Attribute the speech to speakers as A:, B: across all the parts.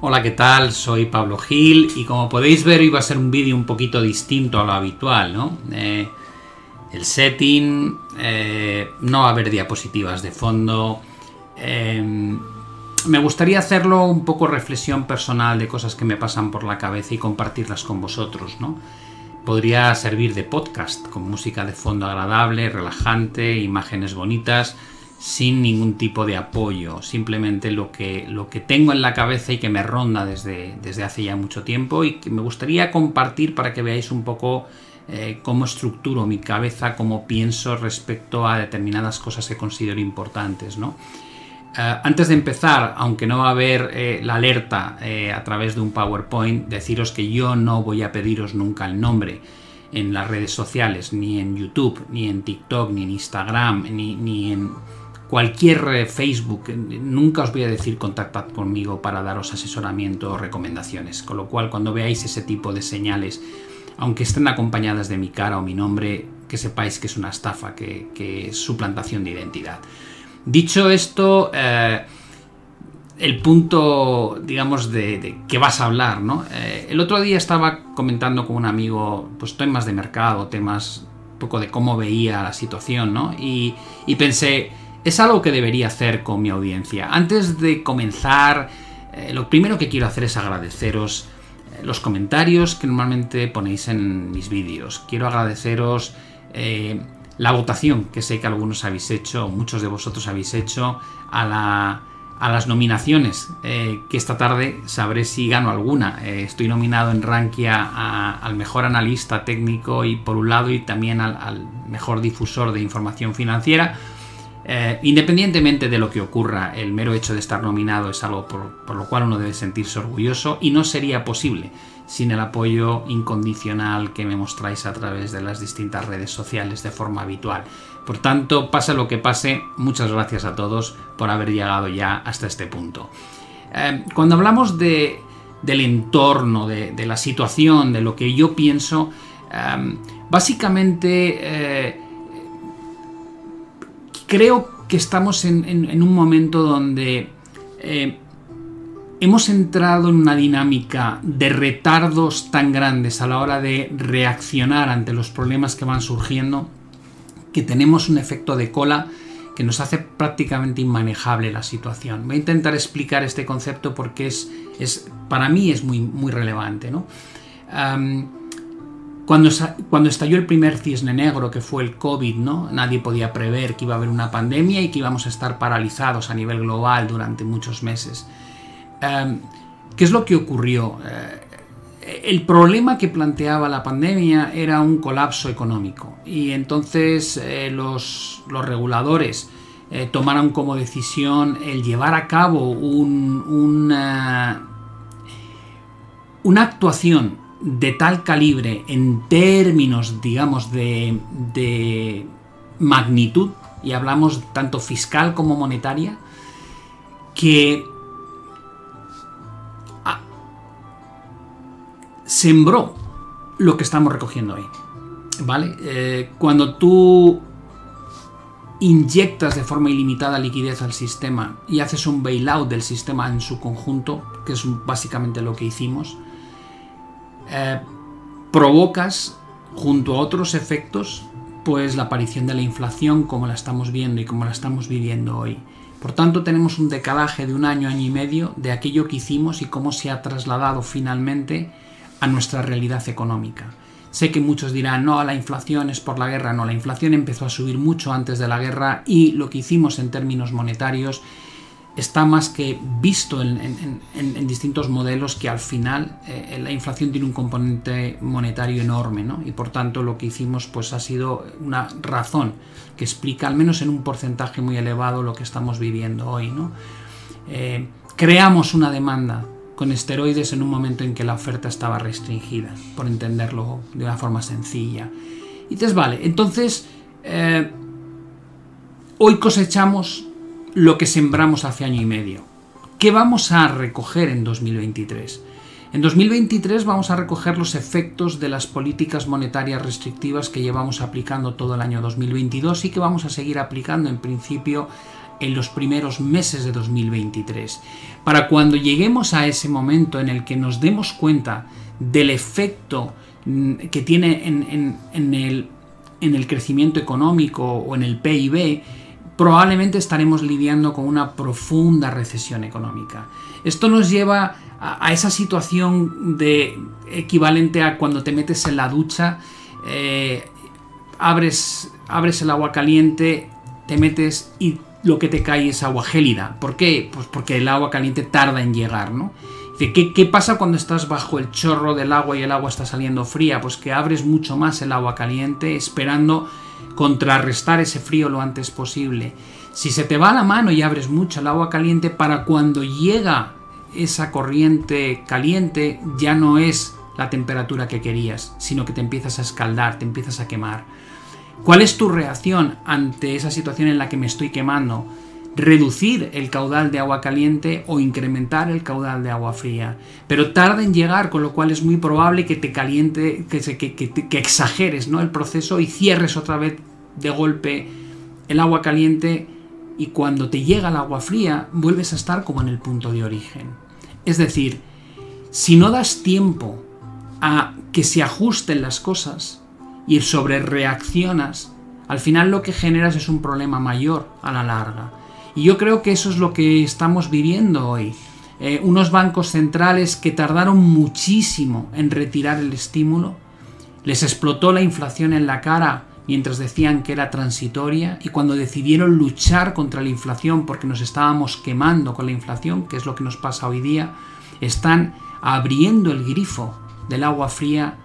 A: Hola, ¿qué tal? Soy Pablo Gil y como podéis ver hoy va a ser un vídeo un poquito distinto a lo habitual, ¿no? Eh, el setting, eh, no va a haber diapositivas de fondo. Eh, me gustaría hacerlo un poco reflexión personal de cosas que me pasan por la cabeza y compartirlas con vosotros, ¿no? Podría servir de podcast, con música de fondo agradable, relajante, imágenes bonitas sin ningún tipo de apoyo, simplemente lo que, lo que tengo en la cabeza y que me ronda desde, desde hace ya mucho tiempo y que me gustaría compartir para que veáis un poco eh, cómo estructuro mi cabeza, cómo pienso respecto a determinadas cosas que considero importantes. Eh, antes de empezar, aunque no va a haber eh, la alerta a través de un PowerPoint, deciros que yo no voy a pediros nunca el nombre en las redes sociales, ni en YouTube, ni en TikTok, ni en Instagram, ni, ni en cualquier Facebook, nunca os voy a decir contactad conmigo para daros asesoramiento o recomendaciones. Con lo cual, cuando veáis ese tipo de señales, aunque estén acompañadas de mi cara o mi nombre, que sepáis que es una estafa, que, es suplantación de identidad. Dicho esto, eh, el punto, digamos, de, que vas a hablar, ¿no? Eh, el otro día estaba comentando con un amigo, pues temas de mercado, temas un poco de cómo veía la situación, ¿no? Y pensé, es algo que debería hacer con mi audiencia. Antes de comenzar, eh, lo primero que quiero hacer es agradeceros eh, los comentarios que normalmente ponéis en mis vídeos. Quiero agradeceros eh, la votación que sé que algunos habéis hecho, muchos de vosotros habéis hecho, a, las nominaciones, que esta tarde sabré si gano alguna. estoy nominado en Rankia al mejor analista técnico y por un lado y también al mejor difusor de información financiera. Eh, independientemente de lo que ocurra, el mero hecho de estar nominado es algo por, lo cual uno debe sentirse orgulloso y no sería posible sin el apoyo incondicional que me mostráis a través de las distintas redes sociales de forma habitual. Por tanto, pase lo que pase, muchas gracias a todos por haber llegado ya hasta este punto. Eh, cuando hablamos de, del entorno, de, la situación, de lo que yo pienso, eh, básicamente creo que estamos en, un momento donde eh, hemos entrado en una dinámica de retardos tan grandes a la hora de reaccionar ante los problemas que van surgiendo que tenemos un efecto de cola que nos hace prácticamente inmanejable la situación. Voy a intentar explicar este concepto porque es, para mí es muy, muy relevante. ¿no? Cuando, cuando, estalló el primer cisne negro, que fue el COVID, ¿no? Nadie podía prever que iba a haber una pandemia y que íbamos a estar paralizados a nivel global durante muchos meses. Em, ¿Qué es lo que ocurrió? Eh, el problema que planteaba la pandemia era un colapso económico y entonces eh, los, los, reguladores eh, tomaron como decisión el llevar a cabo un, una, una actuación de tal calibre en términos, digamos, de, magnitud, y hablamos tanto fiscal como monetaria, que sembró lo que estamos recogiendo hoy. ¿Vale? Eh, cuando tú inyectas de forma ilimitada liquidez al sistema y haces un bailout del sistema en su conjunto, que es básicamente lo que hicimos, eh, provocas junto a otros efectos pues la aparición de la inflación como la estamos viendo y como la estamos viviendo hoy. Por tanto, tenemos un decalaje de un año, año y medio de aquello que hicimos y cómo se ha trasladado finalmente a nuestra realidad económica. Sé que muchos dirán, no, la inflación es por la guerra. No, la inflación empezó a subir mucho antes de la guerra y lo que hicimos en términos monetarios está más que visto en, distintos modelos que al final eh, la inflación tiene un componente monetario enorme, ¿no? Y por tanto lo que hicimos pues ha sido una razón que explica al menos en un porcentaje muy elevado lo que estamos viviendo hoy, ¿no? Eh, creamos una demanda con esteroides en un momento en que la oferta estaba restringida, por entenderlo de una forma sencilla. Y entonces, vale, entonces eh, hoy cosechamos lo que sembramos hace año y medio. ¿Qué vamos a recoger en 2023? En 2023 vamos a recoger los efectos de las políticas monetarias restrictivas que llevamos aplicando todo el año 2022 y que vamos a seguir aplicando en principio en los primeros meses de 2023. Para cuando lleguemos a ese momento en el que nos demos cuenta del efecto mm, que tiene en, el, en el crecimiento económico o en el PIB, probablemente estaremos lidiando con una profunda recesión económica. Esto nos lleva a, esa situación de equivalente a cuando te metes en la ducha, eh, abres, abres el agua caliente, te metes y lo que te cae es agua gélida. ¿Por qué? Pues porque el agua caliente tarda en llegar, ¿no? ¿Qué, ¿Qué pasa cuando estás bajo el chorro del agua y el agua está saliendo fría? Pues que abres mucho más el agua caliente esperando contrarrestar ese frío lo antes posible. Si se te va la mano y abres mucho el agua caliente, para cuando llega esa corriente caliente ya no es la temperatura que querías, sino que te empiezas a escaldar, te empiezas a quemar. ¿Cuál es tu reacción ante esa situación en la que me estoy quemando? Reducir el caudal de agua caliente o incrementar el caudal de agua fría. Pero tarda en llegar, con lo cual es muy probable que te caliente, que, exageres ¿no? el proceso y cierres otra vez de golpe el agua caliente y cuando te llega el agua fría vuelves a estar como en el punto de origen. Es decir, si no das tiempo a que se ajusten las cosas y sobre reaccionas, al final lo que generas es un problema mayor a la larga. Y yo creo que eso es lo que estamos viviendo hoy. Eh, unos bancos centrales que tardaron muchísimo en retirar el estímulo, les explotó la inflación en la cara mientras decían que era transitoria y cuando decidieron luchar contra la inflación porque nos estábamos quemando con la inflación, que es lo que nos pasa hoy día, están abriendo el grifo del agua fría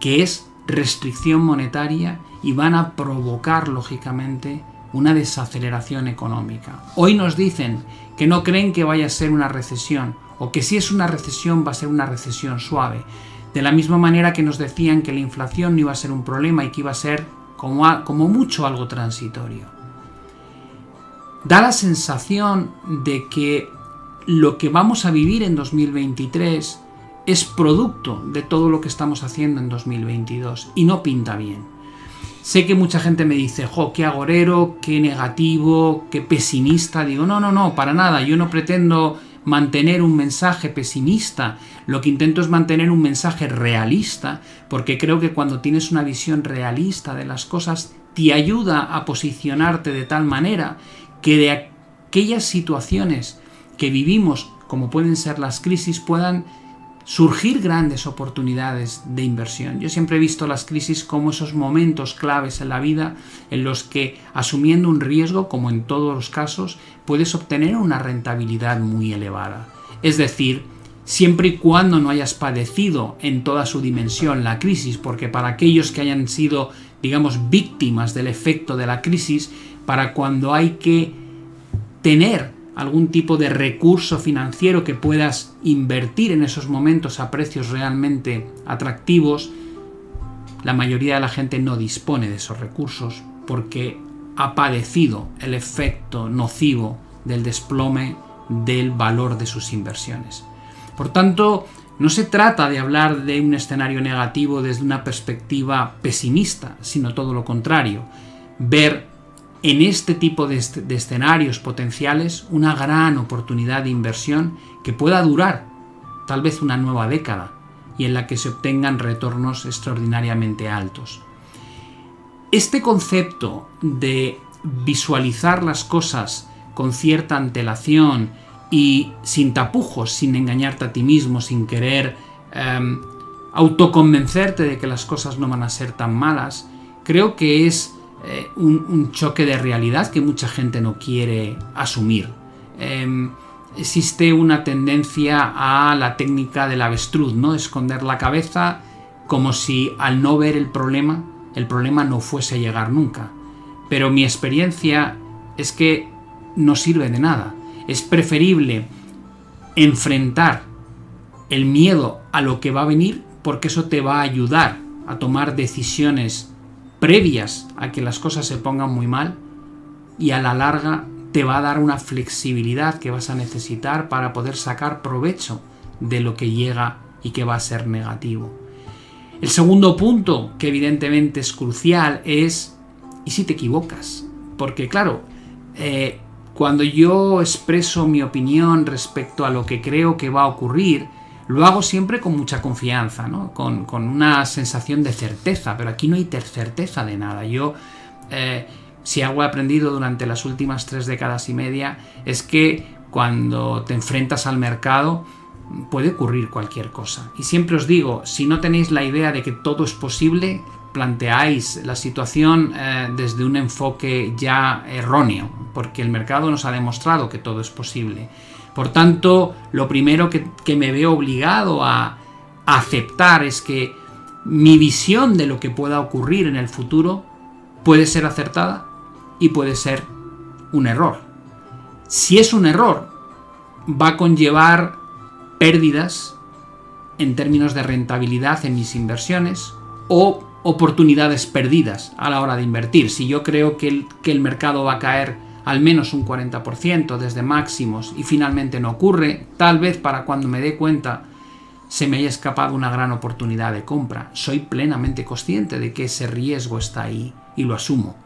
A: que es restricción monetaria y van a provocar lógicamente una desaceleración económica. Hoy nos dicen que no creen que vaya a ser una recesión o que si es una recesión va a ser una recesión suave. De la misma manera que nos decían que la inflación no iba a ser un problema y que iba a ser como, como mucho algo transitorio. Da la sensación de que lo que vamos a vivir en 2023 es producto de todo lo que estamos haciendo en 2022 y no pinta bien. Sé que mucha gente me dice, jo, qué agorero, qué negativo, qué pesimista. Digo, no, no, no, para nada. Yo no pretendo mantener un mensaje pesimista. Lo que intento es mantener un mensaje realista, porque creo que cuando tienes una visión realista de las cosas, te ayuda a posicionarte de tal manera que de aquellas situaciones que vivimos, como pueden ser las crisis, puedan surgir grandes oportunidades de inversión. Yo siempre he visto las crisis como esos momentos claves en la vida en los que asumiendo un riesgo, como en todos los casos, puedes obtener una rentabilidad muy elevada. Es decir, siempre y cuando no hayas padecido en toda su dimensión la crisis, porque para aquellos que hayan sido, digamos, víctimas del efecto de la crisis, para cuando hay que tener algún tipo de recurso financiero que puedas invertir en esos momentos a precios realmente atractivos, la mayoría de la gente no dispone de esos recursos porque ha padecido el efecto nocivo del desplome del valor de sus inversiones. Por tanto, no se trata de hablar de un escenario negativo desde una perspectiva pesimista, sino todo lo contrario, ver en este tipo de, escenarios potenciales una gran oportunidad de inversión que pueda durar tal vez una nueva década y en la que se obtengan retornos extraordinariamente altos. Este concepto de visualizar las cosas con cierta antelación y sin tapujos, sin engañarte a ti mismo, sin querer em, autoconvencerte de que las cosas no van a ser tan malas, creo que es eh, un, choque de realidad que mucha gente no quiere asumir. Em, existe una tendencia a la técnica del avestruz, ¿no? Esconder la cabeza como si al no ver el problema, el problema no fuese a llegar nunca. Pero mi experiencia es que no sirve de nada. Es preferible enfrentar el miedo a lo que va a venir porque eso te va a ayudar a tomar decisiones previas a que las cosas se pongan muy mal y a la larga te va a dar una flexibilidad que vas a necesitar para poder sacar provecho de lo que llega y que va a ser negativo. El segundo punto, que evidentemente es crucial, es ¿y si te equivocas? Porque claro, eh, cuando yo expreso mi opinión respecto a lo que creo que va a ocurrir, lo hago siempre con mucha confianza, ¿no? con, una sensación de certeza, pero aquí no hay certeza de nada. Yo, eh, si algo he aprendido durante las últimas tres décadas y media, es que cuando te enfrentas al mercado, puede ocurrir cualquier cosa. Y siempre os digo, si no tenéis la idea de que todo es posible, planteáis la situación eh, desde un enfoque ya erróneo, porque el mercado nos ha demostrado que todo es posible. Por tanto, lo primero que, me veo obligado a, aceptar es que mi visión de lo que pueda ocurrir en el futuro puede ser acertada y puede ser un error. Si es un error, va a conllevar pérdidas en términos de rentabilidad en mis inversiones o oportunidades perdidas a la hora de invertir. Si yo creo que el mercado va a caer al menos un 40% desde máximos y finalmente no ocurre, tal vez para cuando me dé cuenta se me haya escapado una gran oportunidad de compra. Soy plenamente consciente de que ese riesgo está ahí y lo asumo.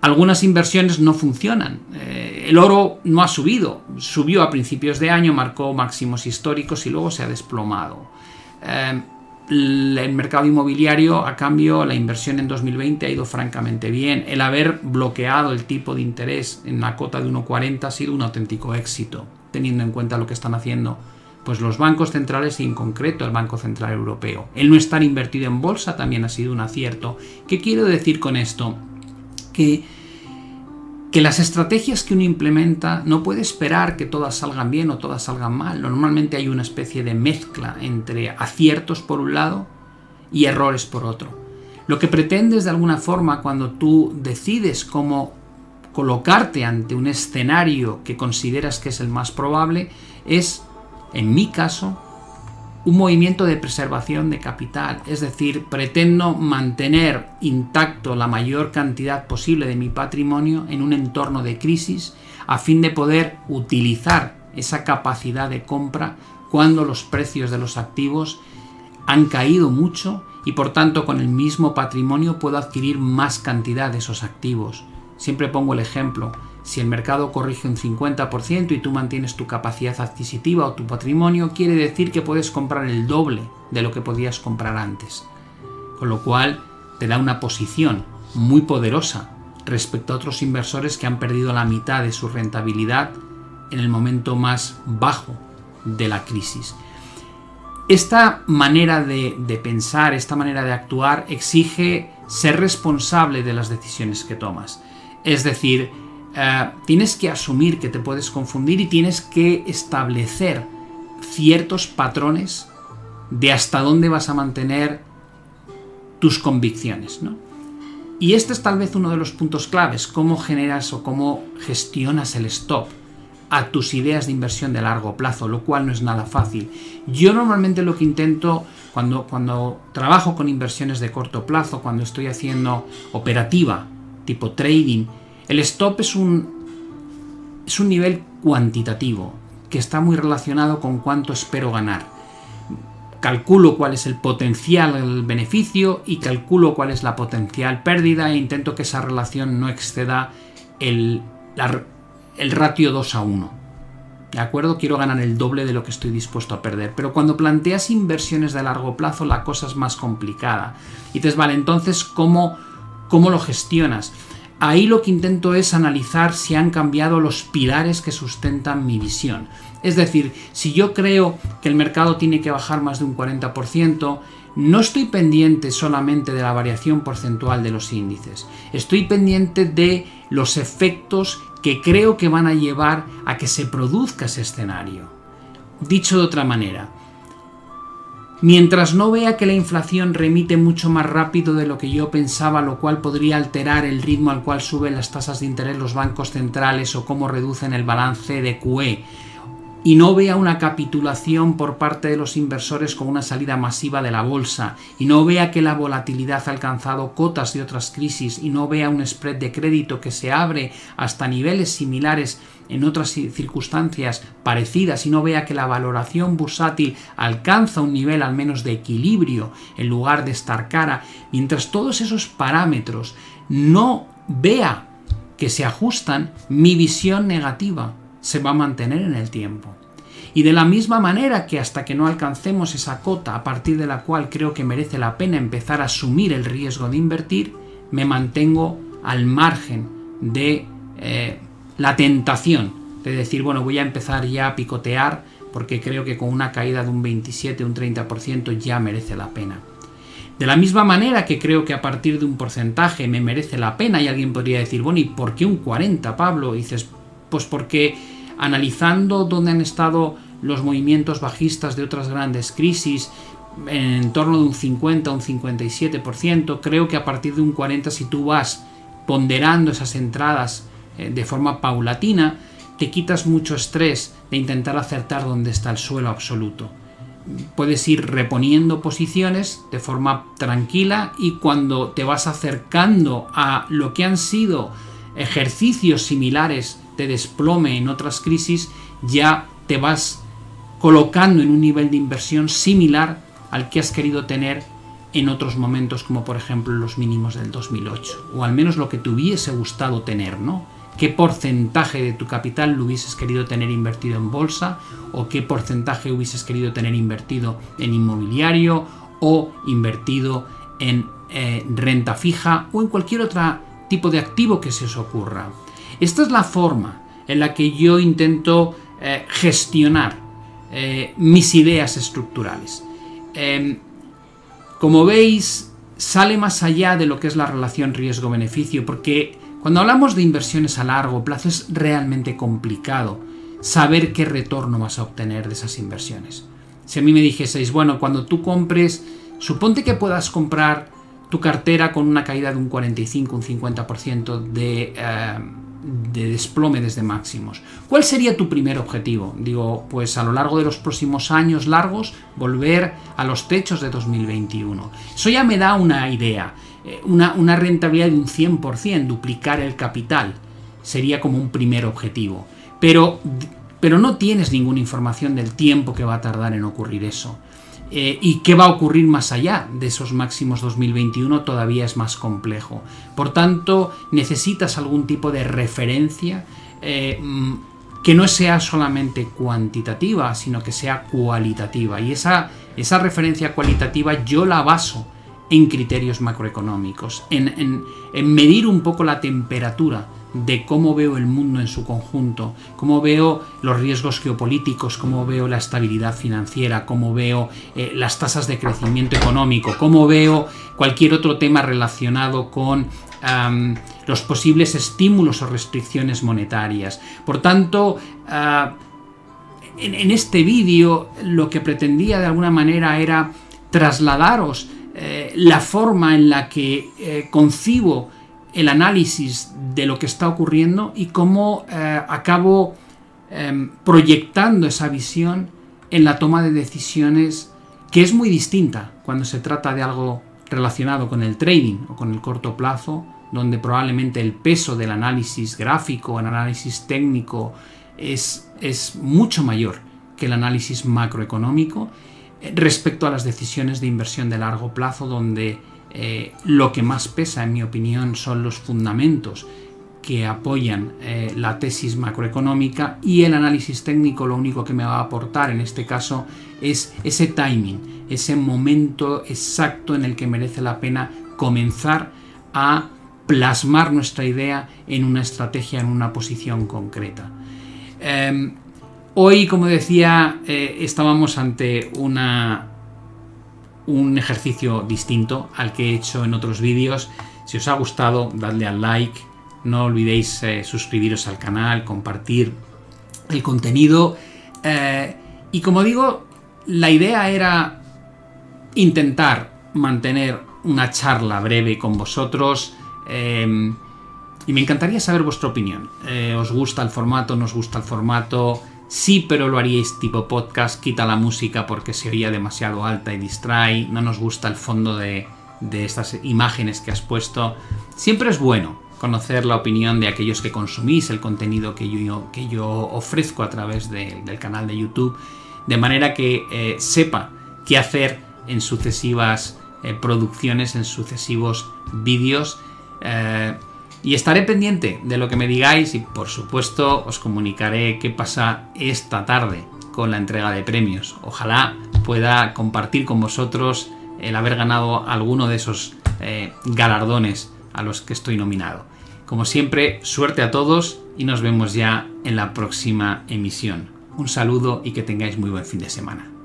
A: Algunas inversiones no funcionan. Eh, el oro no ha subido. Subió a principios de año, marcó máximos históricos y luego se ha desplomado. Eh, el mercado inmobiliario, a cambio, la inversión en 2020 ha ido francamente bien. El haber bloqueado el tipo de interés en la cota de 1,40 ha sido un auténtico éxito, teniendo en cuenta lo que están haciendo pues los bancos centrales y en concreto el Banco Central Europeo. El no estar invertido en bolsa también ha sido un acierto. ¿Qué quiero decir con esto? Que que las estrategias que uno implementa no puede esperar que todas salgan bien o todas salgan mal. Normalmente hay una especie de mezcla entre aciertos por un lado y errores por otro. Lo que pretendes de alguna forma cuando tú decides cómo colocarte ante un escenario que consideras que es el más probable es, en mi caso, un movimiento de preservación de capital, es decir, pretendo mantener intacto la mayor cantidad posible de mi patrimonio en un entorno de crisis a fin de poder utilizar esa capacidad de compra cuando los precios de los activos han caído mucho y por tanto con el mismo patrimonio puedo adquirir más cantidad de esos activos. Siempre pongo el ejemplo, si el mercado corrige un 50% y tú mantienes tu capacidad adquisitiva o tu patrimonio, quiere decir que puedes comprar el doble de lo que podías comprar antes. Con lo cual te da una posición muy poderosa respecto a otros inversores que han perdido la mitad de su rentabilidad en el momento más bajo de la crisis. Esta manera de, de, pensar, esta manera de actuar exige ser responsable de las decisiones que tomas. Es decir, eh, tienes que asumir que te puedes confundir y tienes que establecer ciertos patrones de hasta dónde vas a mantener tus convicciones. Y este es tal vez uno de los puntos claves, cómo generas o cómo gestionas el stop a tus ideas de inversión de largo plazo, lo cual no es nada fácil. Yo normalmente lo que intento cuando, cuando trabajo con inversiones de corto plazo, cuando estoy haciendo operativa, tipo trading, el stop es un, es un nivel cuantitativo que está muy relacionado con cuánto espero ganar. Calculo cuál es el potencial beneficio y calculo cuál es la potencial pérdida e intento que esa relación no exceda el, el ratio 2 a 1. ¿De acuerdo? Quiero ganar el doble de lo que estoy dispuesto a perder. Pero cuando planteas inversiones de largo plazo, la cosa es más complicada. Y te vale, entonces, ¿cómo, cómo lo gestionas? Ahí lo que intento es analizar si han cambiado los pilares que sustentan mi visión. Es decir, si yo creo que el mercado tiene que bajar más de un 40%, no estoy pendiente solamente de la variación porcentual de los índices, estoy pendiente de los efectos que creo que van a llevar a que se produzca ese escenario. Dicho de otra manera, Mientras no vea que la inflación remite mucho más rápido de lo que yo pensaba, lo cual podría alterar el ritmo al cual suben las tasas de interés los bancos centrales o cómo reducen el balance de QE, y no vea una capitulación por parte de los inversores con una salida masiva de la bolsa, y no vea que la volatilidad ha alcanzado cotas de otras crisis, y no vea un spread de crédito que se abre hasta niveles similares en otras circunstancias parecidas, y no vea que la valoración bursátil alcanza un nivel al menos de equilibrio en lugar de estar cara, mientras todos esos parámetros no vea que se ajustan, mi visión negativa se va a mantener en el tiempo. Y de la misma manera que hasta que no alcancemos esa cota a partir de la cual creo que merece la pena empezar a asumir el riesgo de invertir, me mantengo al margen de eh, la tentación de decir, bueno, voy a empezar ya a picotear porque creo que con una caída de un 27, un 30% ya merece la pena. De la misma manera que creo que a partir de un porcentaje me merece la pena y alguien podría decir, bueno, ¿y por qué un 40, Pablo? Dices, pues porque analizando dónde han estado los movimientos bajistas de otras grandes crisis, en torno de un 50 o un 57%, creo que a partir de un 40 si tú vas ponderando esas entradas eh, de forma paulatina, te quitas mucho estrés de intentar acertar dónde está el suelo absoluto. Puedes ir reponiendo posiciones de forma tranquila y cuando te vas acercando a lo que han sido ejercicios similares de desplome en otras crisis, ya te vas colocando en un nivel de inversión similar al que has querido tener en otros momentos como por ejemplo los mínimos del 2008 o al menos lo que te hubiese gustado tener, ¿no? qué porcentaje de tu capital lo hubieses querido tener invertido en bolsa o qué porcentaje hubieses querido tener invertido en inmobiliario o invertido en eh, renta fija o en cualquier otro tipo de activo que se os ocurra. Esta es la forma en la que yo intento eh, gestionar eh, mis ideas estructurales. Em, como veis, sale más allá de lo que es la relación riesgo-beneficio, porque cuando hablamos de inversiones a largo plazo es realmente complicado saber qué retorno vas a obtener de esas inversiones. Si a mí me dijeseis, bueno, cuando tú compres, suponte que puedas comprar tu cartera con una caída de un 45, un 50% de, eh, de desplome desde máximos. ¿Cuál sería tu primer objetivo? Digo, pues a lo largo de los próximos años largos, volver a los techos de 2021. Eso ya me da una idea. Eh, una, rentabilidad de un 100%, duplicar el capital, sería como un primer objetivo. Pero, pero no tienes ninguna información del tiempo que va a tardar en ocurrir eso. Eh, y qué va a ocurrir más allá de esos máximos 2021 todavía es más complejo. Por tanto, necesitas algún tipo de referencia eh, mm, que no sea solamente cuantitativa, sino que sea cualitativa. Y esa, esa referencia cualitativa yo la baso en criterios macroeconómicos, en, medir un poco la temperatura de cómo veo el mundo en su conjunto, cómo veo los riesgos geopolíticos, cómo veo la estabilidad financiera, cómo veo eh, las tasas de crecimiento económico, cómo veo cualquier otro tema relacionado con los posibles estímulos o restricciones monetarias. Por tanto, ah, en este vídeo lo que pretendía de alguna manera era trasladaros eh, la forma en la que eh, concibo el análisis de lo que está ocurriendo y cómo eh, acabo em, proyectando esa visión en la toma de decisiones que es muy distinta cuando se trata de algo relacionado con el trading o con el corto plazo, donde probablemente el peso del análisis gráfico, el análisis técnico, es, es mucho mayor que el análisis macroeconómico respecto a las decisiones de inversión de largo plazo, donde eh, lo que más pesa, en mi opinión, son los fundamentos que apoyan eh, la tesis macroeconómica y el análisis técnico lo único que me va a aportar en este caso es ese timing, ese momento exacto en el que merece la pena comenzar a plasmar nuestra idea en una estrategia, en una posición concreta. Em, Hoy, como decía, eh, estábamos ante una, un ejercicio distinto al que he hecho en otros vídeos. Si os ha gustado, dadle al like. No olvidéis eh, suscribiros al canal, compartir el contenido. Eh, y como digo, la idea era intentar mantener una charla breve con vosotros. y me encantaría saber vuestra opinión. ¿Os gusta el formato? ¿No os gusta el formato? Sí, pero lo haríais tipo podcast, quita la música porque se oía demasiado alta y distrae, no nos gusta el fondo de, estas imágenes que has puesto. Siempre es bueno conocer la opinión de aquellos que consumís el contenido que yo, que yo ofrezco a través del canal de YouTube, de manera que eh, sepa qué hacer en sucesivas eh, producciones, en sucesivos vídeos. Eh, Y estaré pendiente de lo que me digáis y por supuesto os comunicaré qué pasa esta tarde con la entrega de premios. Ojalá pueda compartir con vosotros el haber ganado alguno de esos eh, galardones a los que estoy nominado. Como siempre, suerte a todos y nos vemos ya en la próxima emisión. Un saludo y que tengáis muy buen fin de semana.